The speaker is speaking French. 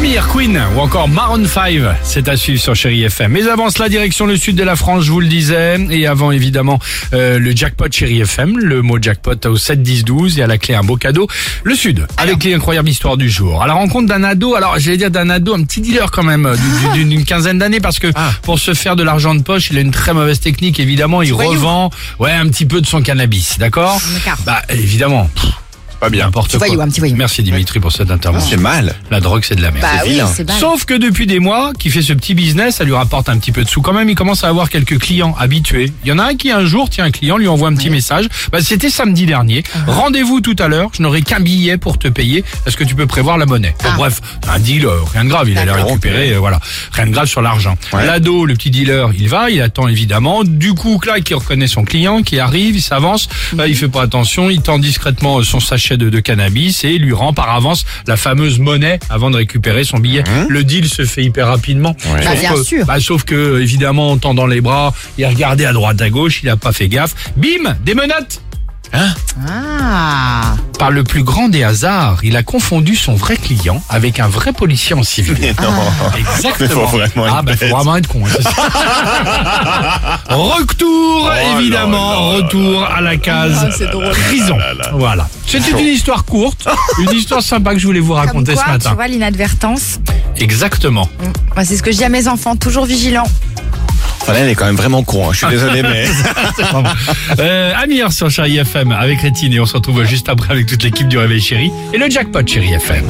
Amir, Queen ou encore Maroon 5, c'est à suivre sur Chéri FM. Mais avant cela, direction le sud de la France, je vous le disais. Et avant, évidemment, euh, le jackpot Chéri FM. Le mot jackpot au 7 10 12 et à la clé un beau cadeau. Le sud, avec les incroyables histoires du jour. À la rencontre d'un ado, alors j'allais dire d'un ado, un petit dealer quand même, du- du- d'une quinzaine d'années, parce que pour se faire de l'argent de poche, il a une très mauvaise technique. Évidemment, il revend, ouais, un petit peu de son cannabis, d'accord? D'accord. Bah évidemment. pff, Pas bien. N'importe quoi. voyou, un petit voyou. Merci Dimitri pour cette intervention. C'est mal. La drogue, c'est de la merde. Bah oui, vilain. c'est. Sauf que depuis des mois, qui fait ce petit business, ça lui rapporte un petit peu de sous quand même. Il commence à avoir quelques clients habitués. Il y en a un qui un jour, tiens, un client lui envoie un petit message. Bah, c'était samedi dernier. Uh-huh. Rendez-vous tout à l'heure. Je n'aurai qu'un billet pour te payer. Est-ce que tu peux prévoir la monnaie Bon, Ah. Bref, un deal, euh, rien de grave. Il allait D'accord. récupérer, euh, voilà, rien de grave sur l'argent. Ouais. L'ado, le petit dealer, il va, il attend évidemment. Du coup, là, qui reconnaît son client, qui arrive, il s'avance. Là, il fait pas attention. Il tend discrètement euh, son sachet de, de cannabis et lui rend par avance la fameuse monnaie avant de récupérer son billet. Le deal se fait hyper rapidement. Ouais. Bah, bien que, sûr. bah, sauf que, évidemment, en tendant les bras, il a regardé à droite, à gauche, il a pas fait gaffe. Bim Des menottes Ah. Par le plus grand des hasards, il a confondu son vrai client avec un vrai policier en civil. Exactement. Faut vraiment être ah, bah, faut vraiment être con. hein. Retour, Oh évidemment, retour à la case Ah, c'est drôle. prison. Voilà. C'était une histoire courte, une histoire sympa que je voulais vous Comme raconter quoi, ce tu matin. vois, l'inadvertance. Exactement. Moi, c'est ce que je dis à mes enfants, toujours vigilants. Elle est quand même vraiment con. hein. Je suis désolé, mais. Euh, Amir sur Chéri FM avec Rétine et on se retrouve juste après avec toute l'équipe du Réveil Chéri et le jackpot Chéri FM.